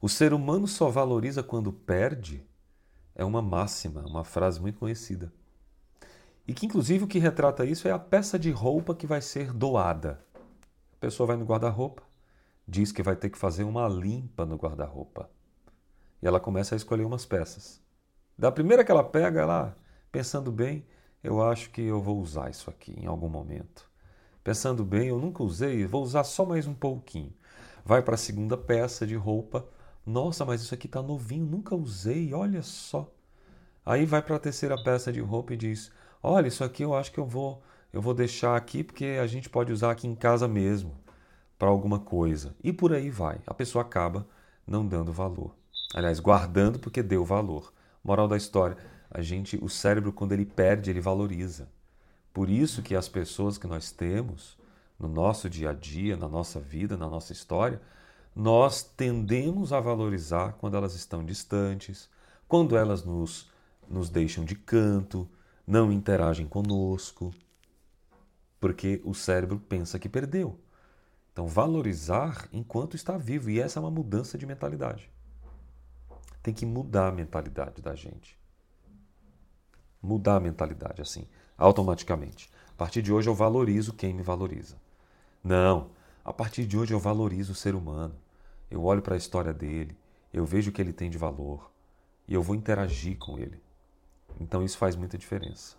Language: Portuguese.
O ser humano só valoriza quando perde é uma máxima, uma frase muito conhecida. E que, inclusive, o que retrata isso é a peça de roupa que vai ser doada. A pessoa vai no guarda-roupa, diz que vai ter que fazer uma limpa no guarda-roupa. E ela começa a escolher umas peças. Da primeira que ela pega, ela, pensando bem, eu acho que eu vou usar isso aqui em algum momento. Pensando bem, eu nunca usei, vou usar só mais um pouquinho. Vai para a segunda peça de roupa. Nossa, mas isso aqui está novinho, nunca usei, olha só. Aí vai para a terceira peça de roupa e diz: Olha, isso aqui eu acho que eu vou, eu vou deixar aqui porque a gente pode usar aqui em casa mesmo para alguma coisa. E por aí vai. A pessoa acaba não dando valor. Aliás, guardando porque deu valor. Moral da história: a gente, o cérebro quando ele perde, ele valoriza. Por isso que as pessoas que nós temos no nosso dia a dia, na nossa vida, na nossa história, nós tendemos a valorizar quando elas estão distantes, quando elas nos, nos deixam de canto, não interagem conosco, porque o cérebro pensa que perdeu. Então, valorizar enquanto está vivo, e essa é uma mudança de mentalidade. Tem que mudar a mentalidade da gente. Mudar a mentalidade, assim automaticamente. A partir de hoje eu valorizo quem me valoriza. Não, a partir de hoje eu valorizo o ser humano. Eu olho para a história dele, eu vejo o que ele tem de valor e eu vou interagir com ele. Então isso faz muita diferença.